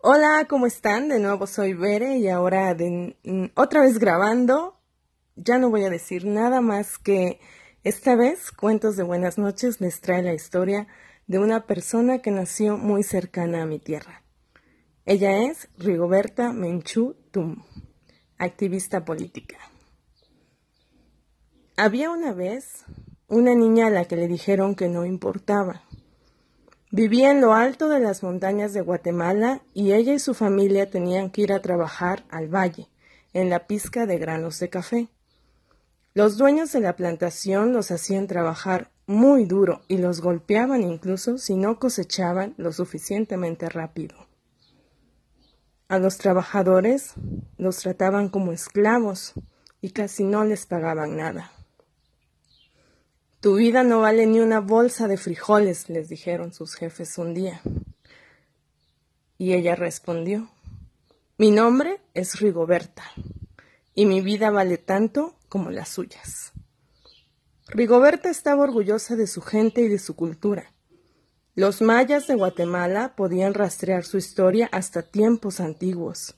Hola, ¿cómo están? De nuevo soy Bere y ahora de, otra vez grabando. Ya no voy a decir nada más que esta vez Cuentos de Buenas noches les trae la historia de una persona que nació muy cercana a mi tierra. Ella es Rigoberta Menchú Tum, activista política. Había una vez una niña a la que le dijeron que no importaba Vivía en lo alto de las montañas de Guatemala y ella y su familia tenían que ir a trabajar al valle, en la pizca de granos de café. Los dueños de la plantación los hacían trabajar muy duro y los golpeaban incluso si no cosechaban lo suficientemente rápido. A los trabajadores los trataban como esclavos y casi no les pagaban nada. Tu vida no vale ni una bolsa de frijoles, les dijeron sus jefes un día. Y ella respondió, mi nombre es Rigoberta, y mi vida vale tanto como las suyas. Rigoberta estaba orgullosa de su gente y de su cultura. Los mayas de Guatemala podían rastrear su historia hasta tiempos antiguos.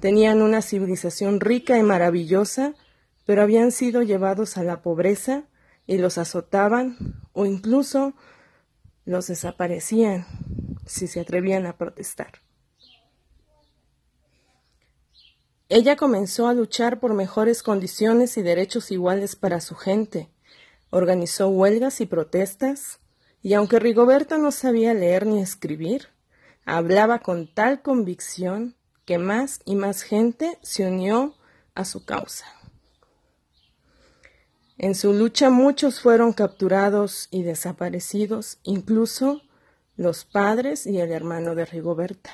Tenían una civilización rica y maravillosa, pero habían sido llevados a la pobreza y los azotaban o incluso los desaparecían si se atrevían a protestar. Ella comenzó a luchar por mejores condiciones y derechos iguales para su gente. Organizó huelgas y protestas, y aunque Rigoberta no sabía leer ni escribir, hablaba con tal convicción que más y más gente se unió a su causa. En su lucha muchos fueron capturados y desaparecidos, incluso los padres y el hermano de Rigoberta.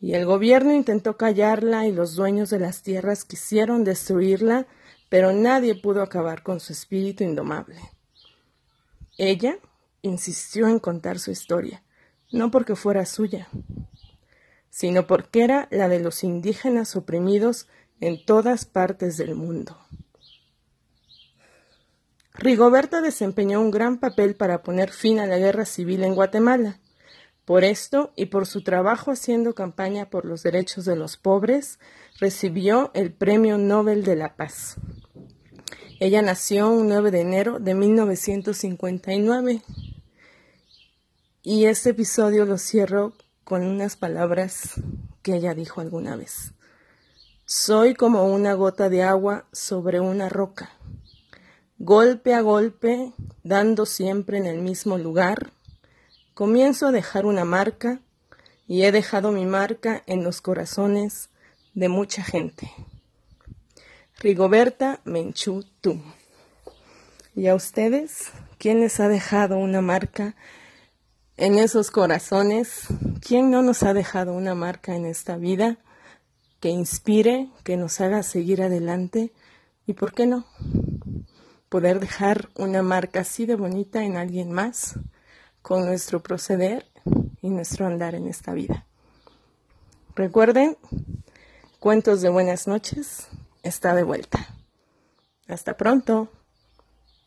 Y el gobierno intentó callarla y los dueños de las tierras quisieron destruirla, pero nadie pudo acabar con su espíritu indomable. Ella insistió en contar su historia, no porque fuera suya, sino porque era la de los indígenas oprimidos en todas partes del mundo. Rigoberta desempeñó un gran papel para poner fin a la guerra civil en Guatemala. Por esto y por su trabajo haciendo campaña por los derechos de los pobres, recibió el Premio Nobel de la Paz. Ella nació un 9 de enero de 1959 y este episodio lo cierro con unas palabras que ella dijo alguna vez. Soy como una gota de agua sobre una roca golpe a golpe, dando siempre en el mismo lugar, comienzo a dejar una marca y he dejado mi marca en los corazones de mucha gente. Rigoberta Menchú tú. ¿Y a ustedes? ¿Quién les ha dejado una marca en esos corazones? ¿Quién no nos ha dejado una marca en esta vida que inspire, que nos haga seguir adelante? ¿Y por qué no? Poder dejar una marca así de bonita en alguien más con nuestro proceder y nuestro andar en esta vida. Recuerden, cuentos de buenas noches está de vuelta. Hasta pronto.